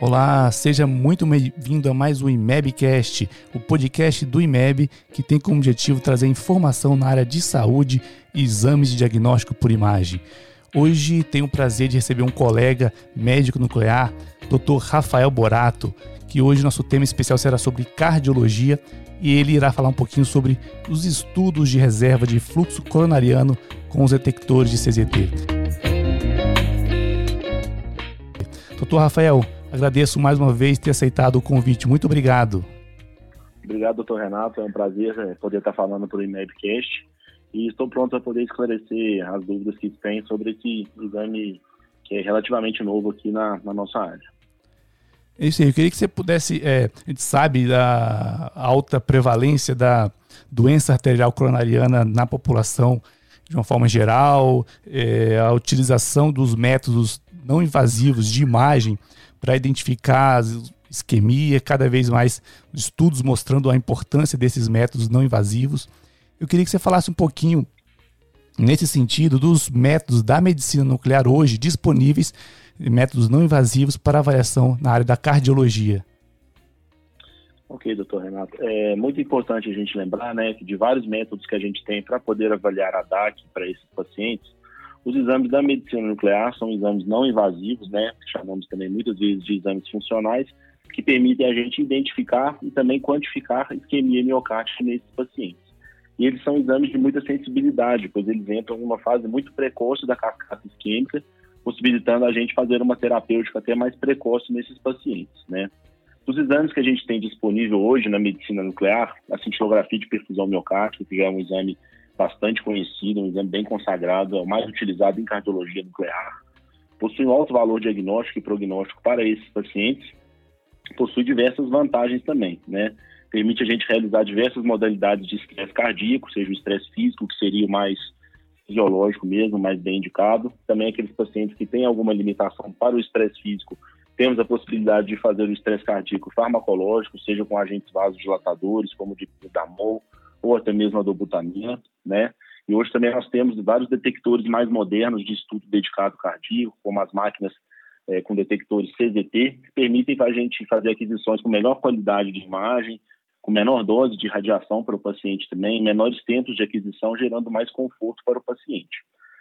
Olá, seja muito bem-vindo a mais um IMEBcast, o podcast do IMEB que tem como objetivo trazer informação na área de saúde e exames de diagnóstico por imagem. Hoje tenho o prazer de receber um colega médico nuclear, Dr. Rafael Borato, que hoje nosso tema especial será sobre cardiologia e ele irá falar um pouquinho sobre os estudos de reserva de fluxo coronariano com os detectores de CZT. Dr. Rafael, Agradeço mais uma vez ter aceitado o convite. Muito obrigado. Obrigado, doutor Renato. É um prazer é, poder estar falando para o IMEBcast e estou pronto a poder esclarecer as dúvidas que tem sobre esse exame que é relativamente novo aqui na, na nossa área. É isso aí. Eu queria que você pudesse. É, a gente sabe da alta prevalência da doença arterial coronariana na população de uma forma geral, é, a utilização dos métodos não invasivos de imagem para identificar isquemia, cada vez mais estudos mostrando a importância desses métodos não invasivos. Eu queria que você falasse um pouquinho nesse sentido dos métodos da medicina nuclear hoje disponíveis, métodos não invasivos para avaliação na área da cardiologia. Ok, doutor Renato. É muito importante a gente lembrar né, de vários métodos que a gente tem para poder avaliar a DAC para esses pacientes, os exames da medicina nuclear são exames não invasivos, né? Chamamos também muitas vezes de exames funcionais, que permitem a gente identificar e também quantificar isquemia miocárdica nesses pacientes. E eles são exames de muita sensibilidade, pois eles entram em uma fase muito precoce da cascata isquêmica, possibilitando a gente fazer uma terapêutica até mais precoce nesses pacientes, né? Os exames que a gente tem disponível hoje na medicina nuclear, a cintilografia de perfusão miocárdica, que é um exame bastante conhecido, um exame bem consagrado, é o mais utilizado em cardiologia nuclear. Possui um alto valor diagnóstico e prognóstico para esses pacientes, possui diversas vantagens também, né? Permite a gente realizar diversas modalidades de estresse cardíaco, seja o estresse físico, que seria o mais fisiológico mesmo, mais bem indicado. Também aqueles pacientes que têm alguma limitação para o estresse físico, temos a possibilidade de fazer o estresse cardíaco farmacológico, seja com agentes vasodilatadores, como o de Damol, ou até mesmo a dobutamina, né? E hoje também nós temos vários detectores mais modernos de estudo dedicado cardíaco, como as máquinas é, com detectores CZT, que permitem a gente fazer aquisições com melhor qualidade de imagem, com menor dose de radiação para o paciente também, menores tempos de aquisição, gerando mais conforto para o paciente.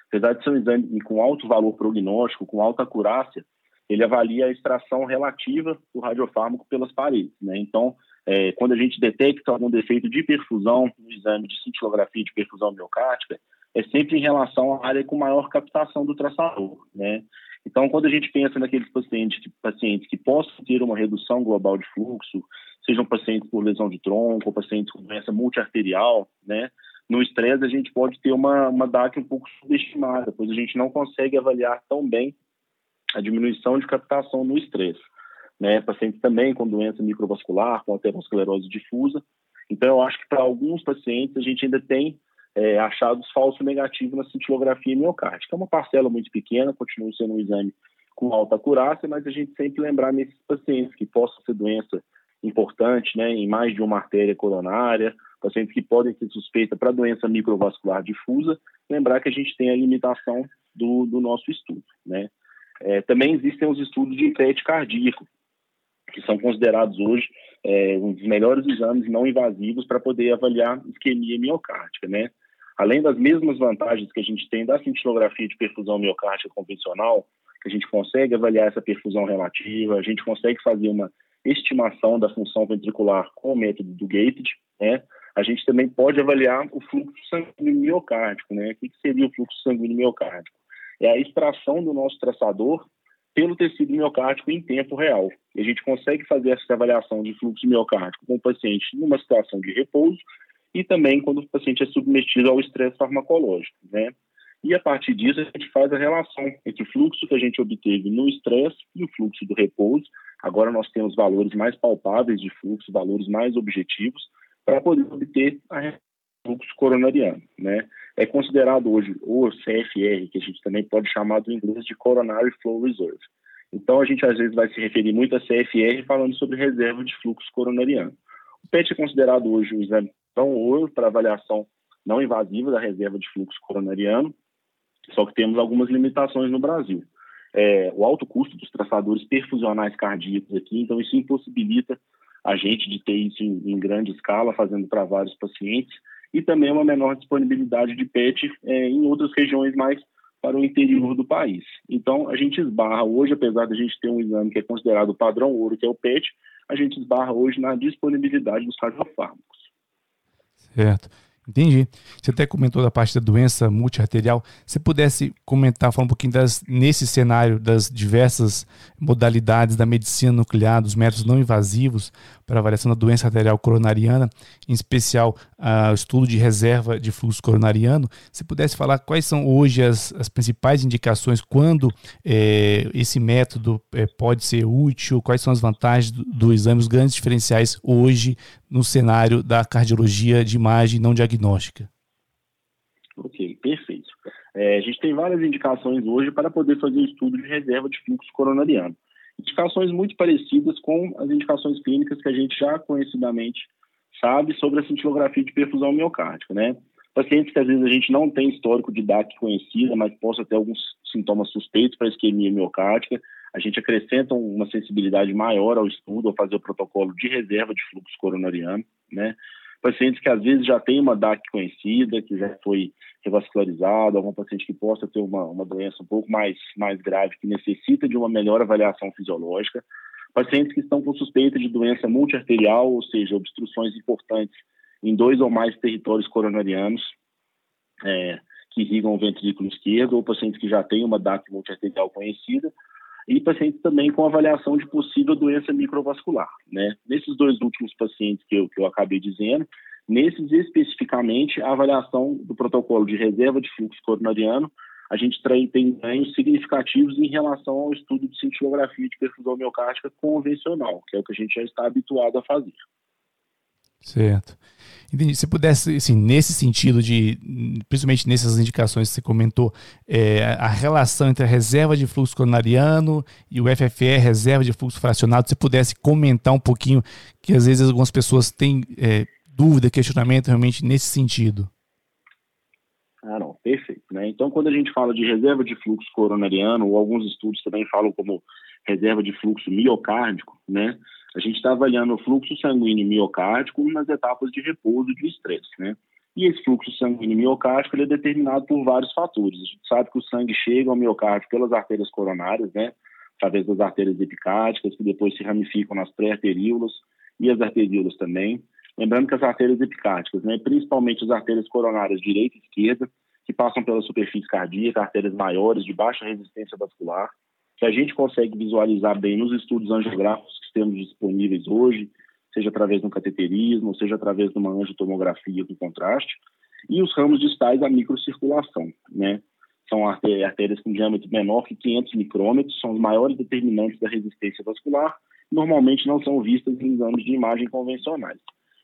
Apesar de ser um exame com alto valor prognóstico, com alta acurácia, ele avalia a extração relativa do radiofármaco pelas paredes. Né? Então, é, quando a gente detecta algum defeito de perfusão no exame de cintilografia de perfusão miocárdica, é sempre em relação à área com maior captação do traçador. Né? Então, quando a gente pensa naqueles pacientes que, pacientes que possam ter uma redução global de fluxo, sejam pacientes por lesão de tronco ou pacientes com doença multiarterial, né? no estresse a gente pode ter uma, uma DAC um pouco subestimada, pois a gente não consegue avaliar tão bem a diminuição de captação no estresse. Né? Pacientes também com doença microvascular, com aterosclerose difusa. Então, eu acho que para alguns pacientes a gente ainda tem é, achados falso negativo na cintilografia miocárdica. É uma parcela muito pequena, continua sendo um exame com alta acurácia, mas a gente sempre lembrar nesses pacientes que possam ser doença importante, né, em mais de uma artéria coronária, pacientes que podem ser suspeitas para doença microvascular difusa, lembrar que a gente tem a limitação do, do nosso estudo, né. É, também existem os estudos de PET cardíaco, que são considerados hoje é, um dos melhores exames não invasivos para poder avaliar isquemia miocárdica, né? Além das mesmas vantagens que a gente tem da cintilografia de perfusão miocárdica convencional, que a gente consegue avaliar essa perfusão relativa, a gente consegue fazer uma estimação da função ventricular com o método do gated, né? A gente também pode avaliar o fluxo sanguíneo miocárdico, né? O que seria o fluxo sanguíneo miocárdico? é a extração do nosso traçador pelo tecido miocárdico em tempo real. E a gente consegue fazer essa avaliação de fluxo miocárdico com o paciente numa situação de repouso e também quando o paciente é submetido ao estresse farmacológico, né? E a partir disso a gente faz a relação entre o fluxo que a gente obteve no estresse e o fluxo do repouso. Agora nós temos valores mais palpáveis de fluxo, valores mais objetivos para poder obter a fluxo coronariano, né? É considerado hoje o CFR, que a gente também pode chamar do inglês de Coronary Flow Reserve. Então a gente às vezes vai se referir muito a CFR falando sobre reserva de fluxo coronariano. O PET é considerado hoje um exame tão ouro para avaliação não invasiva da reserva de fluxo coronariano, só que temos algumas limitações no Brasil. é, o alto custo dos traçadores perfusionais cardíacos aqui, então isso impossibilita a gente de ter isso em, em grande escala, fazendo para vários pacientes, e também uma menor disponibilidade de PET é, em outras regiões mais para o interior do país. Então, a gente esbarra hoje, apesar de a gente ter um exame que é considerado padrão ouro, que é o PET, a gente esbarra hoje na disponibilidade dos radiofármacos. Certo. Entendi. Você até comentou da parte da doença multiarterial. Se pudesse comentar, falar um pouquinho das, nesse cenário das diversas modalidades da medicina nuclear, dos métodos não invasivos para avaliação da doença arterial coronariana, em especial uh, o estudo de reserva de fluxo coronariano. Se pudesse falar quais são hoje as, as principais indicações, quando eh, esse método eh, pode ser útil, quais são as vantagens do, do exame, os grandes diferenciais hoje no cenário da cardiologia de imagem não diagnóstica? Ok, perfeito. É, a gente tem várias indicações hoje para poder fazer estudo de reserva de fluxo coronariano. Indicações muito parecidas com as indicações clínicas que a gente já conhecidamente sabe sobre a cintilografia de perfusão miocárdica, né? Pacientes que às vezes a gente não tem histórico de DAC conhecida, mas possa ter alguns sintomas suspeitos para isquemia miocárdica, a gente acrescenta uma sensibilidade maior ao estudo, ao fazer o protocolo de reserva de fluxo coronariano, né? Pacientes que às vezes já têm uma DAC conhecida, que já foi revascularizado, algum paciente que possa ter uma, uma doença um pouco mais, mais grave, que necessita de uma melhor avaliação fisiológica. Pacientes que estão com suspeita de doença multiarterial, ou seja, obstruções importantes em dois ou mais territórios coronarianos, é, que irrigam o ventrículo esquerdo, ou pacientes que já têm uma DAC multiarterial conhecida, e pacientes também com avaliação de possível doença microvascular. Né? Nesses dois últimos pacientes que eu, que eu acabei dizendo, nesses especificamente, a avaliação do protocolo de reserva de fluxo coronariano, a gente tem ganhos significativos em relação ao estudo de cintilografia de perfusão miocárdica convencional, que é o que a gente já está habituado a fazer. Certo. Entendi. Se pudesse, assim, nesse sentido de, principalmente nessas indicações que você comentou, é, a relação entre a reserva de fluxo coronariano e o FFR, reserva de fluxo fracionado, se pudesse comentar um pouquinho, que às vezes algumas pessoas têm é, dúvida, questionamento realmente nesse sentido. Ah, não, perfeito. Né? Então, quando a gente fala de reserva de fluxo coronariano, ou alguns estudos também falam como reserva de fluxo miocárdico, né? A gente está avaliando o fluxo sanguíneo miocárdico nas etapas de repouso de estresse, né? E esse fluxo sanguíneo miocárdico ele é determinado por vários fatores. A gente sabe que o sangue chega ao miocárdio pelas artérias coronárias, né? Através das artérias epicárdicas, que depois se ramificam nas pré-arteríolas e as arteríolas também. Lembrando que as artérias epicárdicas, né, principalmente as artérias coronárias direita e esquerda, que passam pela superfície cardíaca, artérias maiores de baixa resistência vascular, que a gente consegue visualizar bem nos estudos angiográficos que temos disponíveis hoje, seja através de um cateterismo, seja através de uma angiotomografia com contraste, e os ramos distais da microcirculação, né? São artérias com diâmetro menor que 500 micrômetros, são os maiores determinantes da resistência vascular, normalmente não são vistas em exames de imagem convencionais.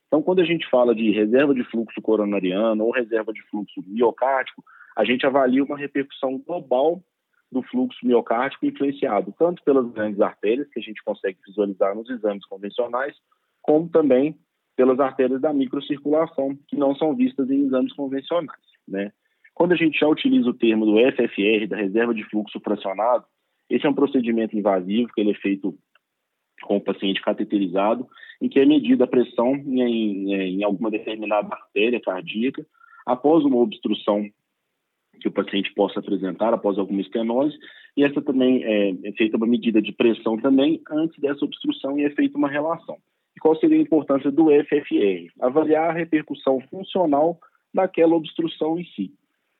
Então, quando a gente fala de reserva de fluxo coronariano ou reserva de fluxo miocárdico, a gente avalia uma repercussão global do fluxo miocárdico influenciado tanto pelas grandes artérias, que a gente consegue visualizar nos exames convencionais, como também pelas artérias da microcirculação, que não são vistas em exames convencionais. Né? Quando a gente já utiliza o termo do FFR, da reserva de fluxo fracionado, esse é um procedimento invasivo que ele é feito com o paciente cateterizado, em que é medida a pressão em, em alguma determinada artéria cardíaca após uma obstrução que o paciente possa apresentar após alguma estenose, e essa também é, é feita uma medida de pressão também antes dessa obstrução e é feita uma relação. E qual seria a importância do FFR? Avaliar a repercussão funcional daquela obstrução em si.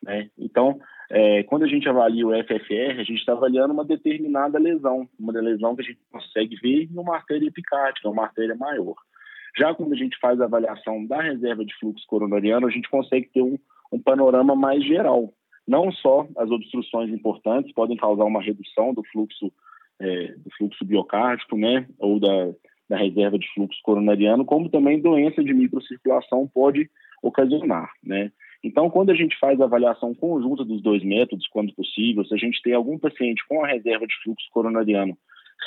Né? Então, é, quando a gente avalia o FFR, a gente está avaliando uma determinada lesão, uma lesão que a gente consegue ver em uma artéria epicárdica, uma artéria maior. Já quando a gente faz a avaliação da reserva de fluxo coronariano, a gente consegue ter um, um panorama mais geral, não só as obstruções importantes podem causar uma redução do fluxo, é, do fluxo biocárdico, né, ou da, da reserva de fluxo coronariano, como também doença de microcirculação pode ocasionar, né. Então, quando a gente faz a avaliação conjunta dos dois métodos, quando possível, se a gente tem algum paciente com a reserva de fluxo coronariano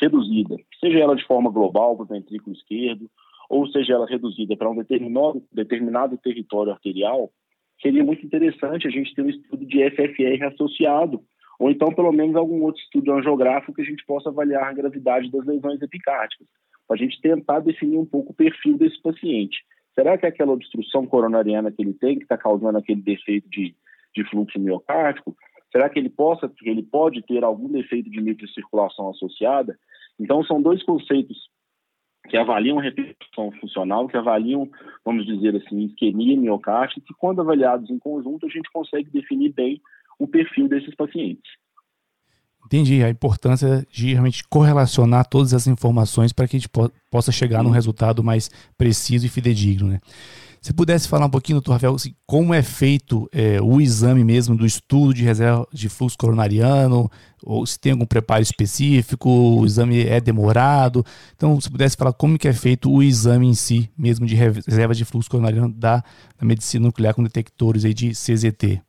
reduzida, seja ela de forma global para o ventrículo esquerdo, ou seja ela reduzida para um determinado, determinado território arterial, seria muito interessante a gente ter um estudo de FFR associado, ou então pelo menos algum outro estudo angiográfico que a gente possa avaliar a gravidade das lesões epicárdicas, para a gente tentar definir um pouco o perfil desse paciente. Será que é aquela obstrução coronariana que ele tem, que está causando aquele defeito de, de fluxo miocárdico, será que ele possa, ele pode ter algum defeito de microcirculação associada? Então são dois conceitos que avaliam repercussão funcional, que avaliam, vamos dizer assim, isquemia miocárdica, que quando avaliados em conjunto a gente consegue definir bem o perfil desses pacientes. Entendi a importância de realmente correlacionar todas as informações para que a gente po possa chegar num resultado mais preciso e fidedigno, né? Se pudesse falar um pouquinho, doutor Rafael, assim, como é feito é, o exame mesmo do estudo de reserva de fluxo coronariano, ou se tem algum preparo específico, o exame é demorado. Então, se pudesse falar como que é feito o exame em si, mesmo de reserva de fluxo coronariano da, da medicina nuclear com detectores aí de CZT.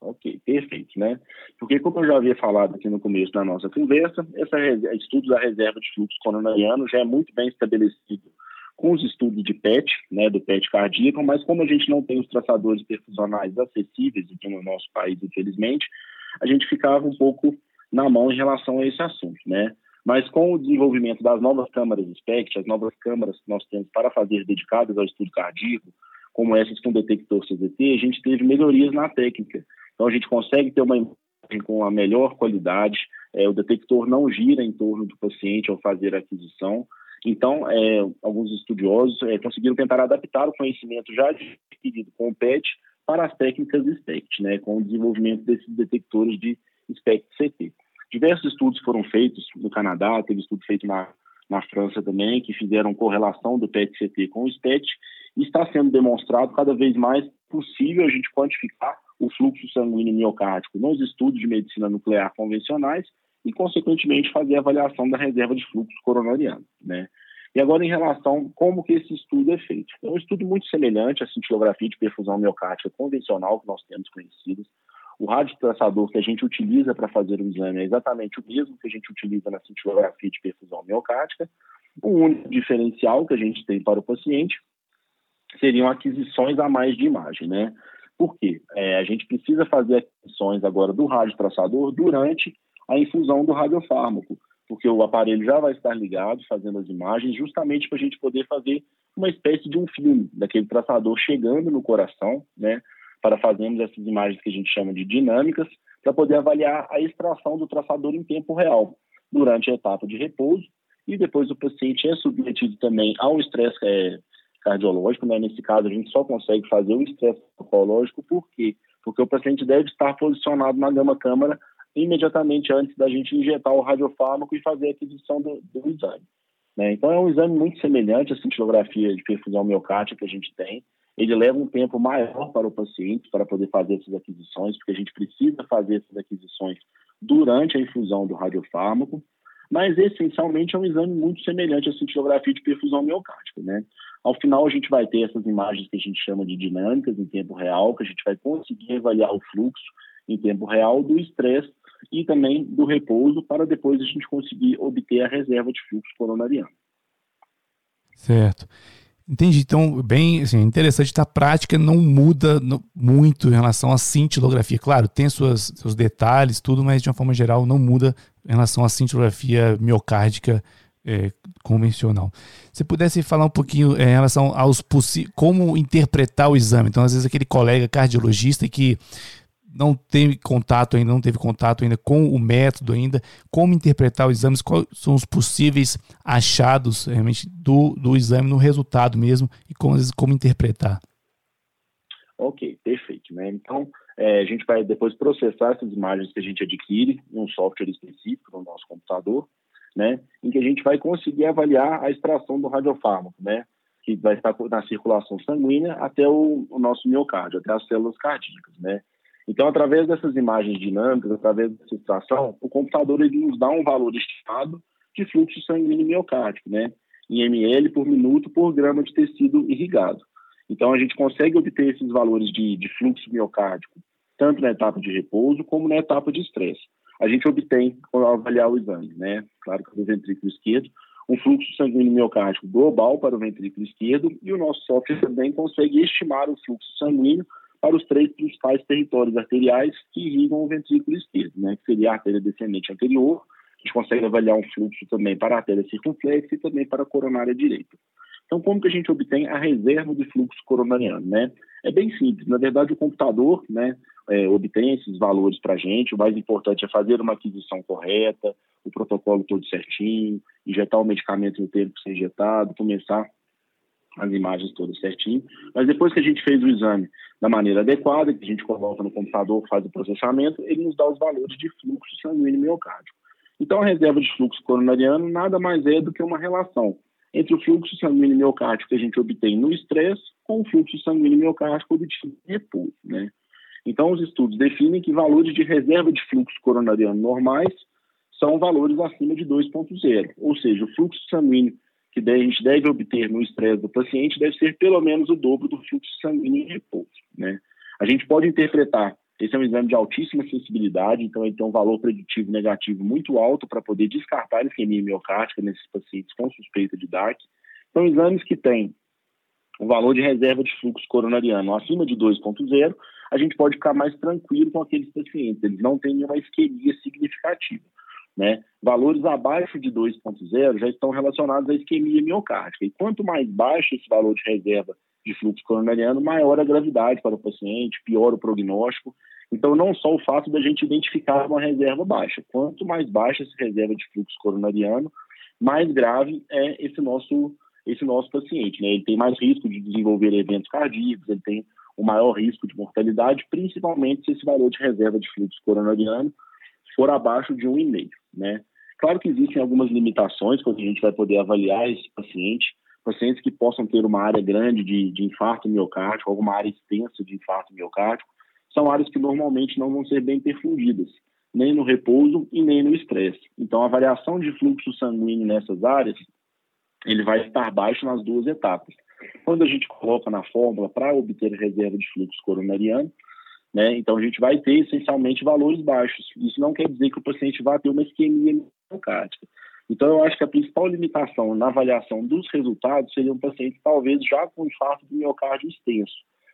Ok, perfeito, né? Porque como eu já havia falado aqui no começo da nossa conversa, esse estudo da reserva de fluxo coronariano já é muito bem estabelecido com os estudos de PET, né, do PET cardíaco, mas como a gente não tem os traçadores perfusionais acessíveis aqui no nosso país, infelizmente, a gente ficava um pouco na mão em relação a esse assunto, né? Mas com o desenvolvimento das novas câmaras SPECT, as novas câmaras que nós temos para fazer dedicadas ao estudo cardíaco, como essas com detector CZT, a gente teve melhorias na técnica. Então a gente consegue ter uma imagem com a melhor qualidade, é, o detector não gira em torno do paciente ao fazer a aquisição, então, é, alguns estudiosos é, conseguiram tentar adaptar o conhecimento já adquirido com o PET para as técnicas SPECT, né, com o desenvolvimento desses detectores de SPECT-CT. Diversos estudos foram feitos no Canadá, teve estudo feito na, na França também, que fizeram correlação do PET-CT com o SPECT, e está sendo demonstrado cada vez mais possível a gente quantificar o fluxo sanguíneo miocárdico nos estudos de medicina nuclear convencionais e, consequentemente, fazer a avaliação da reserva de fluxo coronariano. Né? E agora, em relação como que esse estudo é feito. É um estudo muito semelhante à cintilografia de perfusão miocárdica convencional que nós temos conhecidos. O radiotraçador que a gente utiliza para fazer o exame é exatamente o mesmo que a gente utiliza na cintilografia de perfusão miocárdica. O único diferencial que a gente tem para o paciente seriam aquisições a mais de imagem, né? Por quê? É, a gente precisa fazer aquisições agora do radiotraçador durante a infusão do radiofármaco, porque o aparelho já vai estar ligado, fazendo as imagens, justamente para a gente poder fazer uma espécie de um filme daquele traçador chegando no coração, né, para fazermos essas imagens que a gente chama de dinâmicas, para poder avaliar a extração do traçador em tempo real, durante a etapa de repouso, e depois o paciente é submetido também ao estresse é, cardiológico, né? nesse caso a gente só consegue fazer o estresse cardiológico, por quê? Porque o paciente deve estar posicionado na gama-câmara imediatamente antes da gente injetar o radiofármaco e fazer a aquisição do, do exame. Né? Então, é um exame muito semelhante à cintilografia de perfusão miocárdica que a gente tem. Ele leva um tempo maior para o paciente para poder fazer essas aquisições, porque a gente precisa fazer essas aquisições durante a infusão do radiofármaco, mas essencialmente é um exame muito semelhante à cintilografia de perfusão miocárdica. Né? Ao final, a gente vai ter essas imagens que a gente chama de dinâmicas em tempo real, que a gente vai conseguir avaliar o fluxo em tempo real do estresse e também do repouso para depois a gente conseguir obter a reserva de fluxo coronariano. Certo. Entendi. Então, bem assim, interessante. A prática não muda muito em relação à cintilografia. Claro, tem suas, seus detalhes, tudo, mas de uma forma geral não muda em relação à cintilografia miocárdica é, convencional. Se pudesse falar um pouquinho é, em relação aos como interpretar o exame. Então, às vezes, aquele colega cardiologista que não teve contato ainda, não teve contato ainda com o método ainda, como interpretar os exames, quais são os possíveis achados realmente do, do exame no resultado mesmo e como, como interpretar. Ok, perfeito. Né? Então, é, a gente vai depois processar essas imagens que a gente adquire em um software específico no nosso computador, né, em que a gente vai conseguir avaliar a extração do radiofármaco, né, que vai estar na circulação sanguínea até o, o nosso miocárdio, até as células cardíacas, né. Então, através dessas imagens dinâmicas, através dessa extração, o computador ele nos dá um valor estimado de fluxo sanguíneo miocárdico, né? Em ml por minuto por grama de tecido irrigado. Então, a gente consegue obter esses valores de, de fluxo miocárdico, tanto na etapa de repouso como na etapa de estresse. A gente obtém, ao avaliar o exame, né? Claro que do ventrículo esquerdo, um fluxo sanguíneo miocárdico global para o ventrículo esquerdo e o nosso software também consegue estimar o fluxo sanguíneo para os três principais territórios arteriais que irrigam o ventrículo esquerdo, né, que seria a artéria descendente anterior, a gente consegue avaliar um fluxo também para a artéria circunflexa e também para a coronária direita. Então, como que a gente obtém a reserva de fluxo coronariano, né? É bem simples. Na verdade, o computador, né, é, obtém esses valores para a gente. O mais importante é fazer uma aquisição correta, o protocolo todo certinho, injetar o medicamento no tempo que ser injetado, começar as imagens todas certinho. Mas depois que a gente fez o exame da maneira adequada, que a gente coloca no computador, faz o processamento, ele nos dá os valores de fluxo sanguíneo miocárdio. Então, a reserva de fluxo coronariano nada mais é do que uma relação entre o fluxo sanguíneo miocárdico que a gente obtém no estresse com o fluxo sanguíneo miocárdico obtido em repouso, né? Então, os estudos definem que valores de reserva de fluxo coronariano normais são valores acima de 2.0, ou seja, o fluxo sanguíneo que a gente deve obter no estresse do paciente deve ser pelo menos o dobro do fluxo sanguíneo em repouso, né? A gente pode interpretar esse é um exame de altíssima sensibilidade, então ele tem um valor preditivo negativo muito alto para poder descartar isquemia miocárdica nesses pacientes com suspeita de DAC. São exames que têm um valor de reserva de fluxo coronariano acima de 2.0, a gente pode ficar mais tranquilo com aqueles pacientes, eles não têm nenhuma isquemia significativa. Né? Valores abaixo de 2.0 já estão relacionados à isquemia miocárdica, e quanto mais baixo esse valor de reserva de fluxo coronariano, maior a gravidade para o paciente, pior o prognóstico. Então, não só o fato da gente identificar uma reserva baixa, quanto mais baixa essa reserva de fluxo coronariano, mais grave é esse nosso esse nosso paciente, né? Ele tem mais risco de desenvolver eventos cardíacos, ele tem o maior risco de mortalidade, principalmente se esse valor de reserva de fluxo coronariano for abaixo de 1,5, né? Claro que existem algumas limitações quando a gente vai poder avaliar esse paciente, pacientes que possam ter uma área grande de, de infarto miocárdico, alguma área extensa de infarto miocárdico, são áreas que normalmente não vão ser bem perfundidas, nem no repouso e nem no estresse. Então, a variação de fluxo sanguíneo nessas áreas, ele vai estar baixo nas duas etapas. Quando a gente coloca na fórmula para obter reserva de fluxo coronariano, né, então a gente vai ter essencialmente valores baixos. Isso não quer dizer que o paciente vá ter uma isquemia miocárdica. Então, eu acho que a principal limitação na avaliação dos resultados seria um paciente, talvez, já com infarto do miocárdio extenso.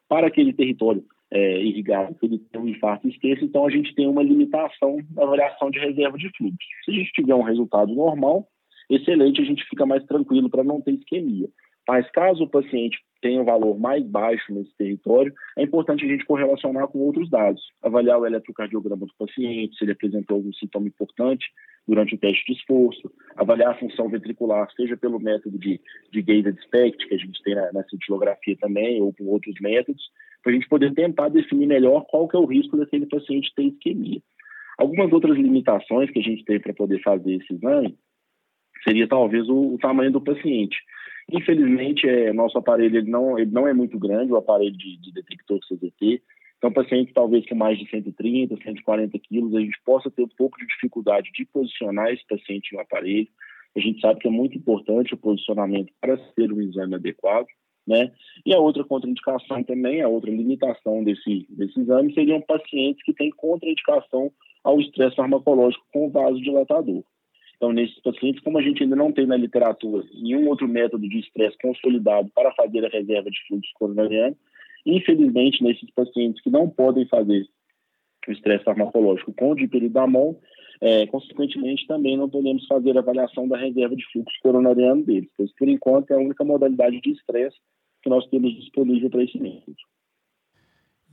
Para aquele território é, irrigado, ele tem um infarto extenso, então a gente tem uma limitação na avaliação de reserva de fluxo. Se a gente tiver um resultado normal, excelente, a gente fica mais tranquilo para não ter isquemia. Mas caso o paciente tenha um valor mais baixo nesse território, é importante a gente correlacionar com outros dados. Avaliar o eletrocardiograma do paciente, se ele apresentou algum sintoma importante durante o teste de esforço, avaliar a função ventricular, seja pelo método de, de gated SPECT, que a gente tem na, na cintilografia também, ou com outros métodos, para a gente poder tentar definir melhor qual que é o risco daquele paciente ter isquemia. Algumas outras limitações que a gente tem para poder fazer esse exame seria talvez o, o tamanho do paciente. Infelizmente, é, nosso aparelho ele não, ele não é muito grande, o aparelho de, de detector CZT. Então, paciente talvez com mais de 130, 140 quilos, a gente possa ter um pouco de dificuldade de posicionar esse paciente no aparelho. A gente sabe que é muito importante o posicionamento para ser um exame adequado. Né? E a outra contraindicação também, a outra limitação desse, desse exame seriam pacientes que têm contraindicação ao estresse farmacológico com vasodilatador. Então, nesses pacientes, como a gente ainda não tem na literatura nenhum outro método de estresse consolidado para fazer a reserva de fluxo coronariano, infelizmente, nesses pacientes que não podem fazer o estresse farmacológico com o dipiridamol, é, consequentemente, também não podemos fazer a avaliação da reserva de fluxo coronariano deles, pois, por enquanto, é a única modalidade de estresse que nós temos disponível para esse método.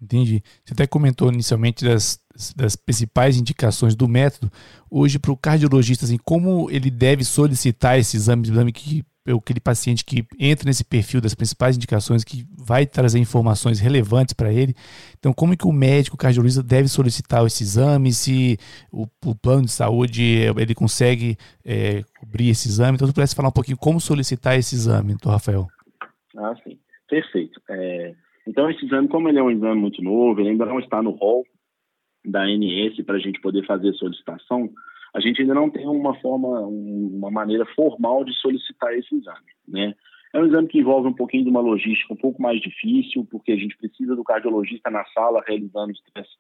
Entendi. Você até comentou inicialmente das, das principais indicações do método. Hoje, para o cardiologista, assim, como ele deve solicitar esse exame, exame que aquele paciente que entra nesse perfil das principais indicações que vai trazer informações relevantes para ele. Então, como é que o médico cardiologista deve solicitar esse exame? Se o, o plano de saúde ele consegue é, cobrir esse exame? Então, se pudesse falar um pouquinho como solicitar esse exame, doutor Rafael. Ah, sim. Perfeito. É, então, esse exame, como ele é um exame muito novo, ele ainda não está no rol da ANS para a gente poder fazer solicitação, a gente ainda não tem uma forma, uma maneira formal de solicitar esse exame, né? É um exame que envolve um pouquinho de uma logística um pouco mais difícil, porque a gente precisa do cardiologista na sala realizando o estresse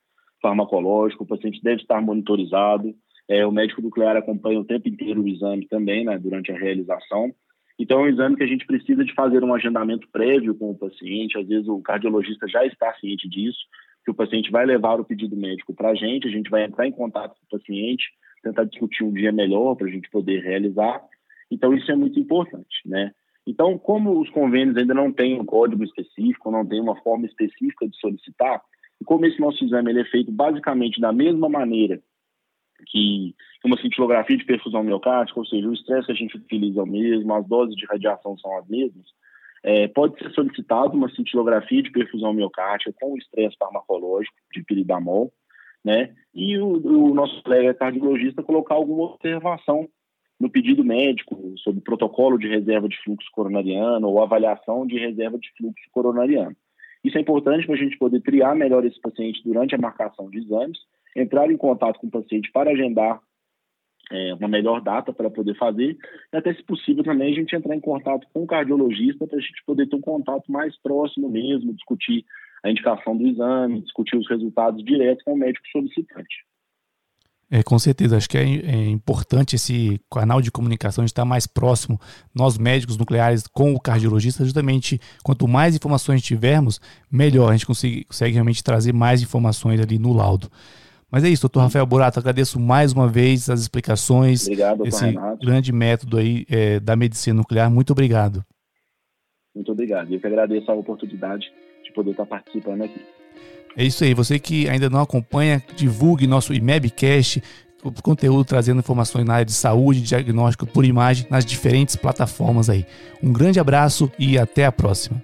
farmacológico, o paciente deve estar monitorizado, é, o médico nuclear acompanha o tempo inteiro o exame também, né, durante a realização, Então, é um exame que a gente precisa de fazer um agendamento prévio com o paciente. Às vezes, o cardiologista já está ciente disso, que o paciente vai levar o pedido médico para a gente, a gente vai entrar em contato com o paciente, tentar discutir um dia melhor para a gente poder realizar. Então, isso é muito importante, né? Então, como os convênios ainda não têm um código específico, não tem uma forma específica de solicitar, e como esse nosso exame ele é feito basicamente da mesma maneira que uma cintilografia de perfusão miocárdica, ou seja, o estresse que a gente utiliza é o mesmo, as doses de radiação são as mesmas, é, pode ser solicitado uma cintilografia de perfusão miocárdica com estresse farmacológico de piridamol, né? E o, o nosso colega cardiologista colocar alguma observação no pedido médico sobre protocolo de reserva de fluxo coronariano ou avaliação de reserva de fluxo coronariano. Isso é importante para a gente poder triar melhor esse paciente durante a marcação de exames, entrar em contato com o paciente para agendar é, uma melhor data para poder fazer, e até se possível também a gente entrar em contato com o cardiologista para a gente poder ter um contato mais próximo mesmo, discutir a indicação do exame, discutir os resultados diretos com o médico solicitante. É, com certeza, acho que é, é, importante esse canal de comunicação estar mais próximo, nós médicos nucleares, com o cardiologista, justamente quanto mais informações tivermos, melhor a gente consegue, consegue realmente trazer mais informações ali no laudo. Mas é isso, doutor Rafael Burato, agradeço mais uma vez as explicações, obrigado, esse Renato. grande método aí é, da medicina nuclear. Muito obrigado. Muito obrigado. Eu que agradeço a oportunidade de poder estar participando aqui. É isso aí. Você que ainda não acompanha, divulgue nosso IMEBcast, conteúdo trazendo informações na área de saúde, diagnóstico por imagem nas diferentes plataformas aí. Um grande abraço e até a próxima.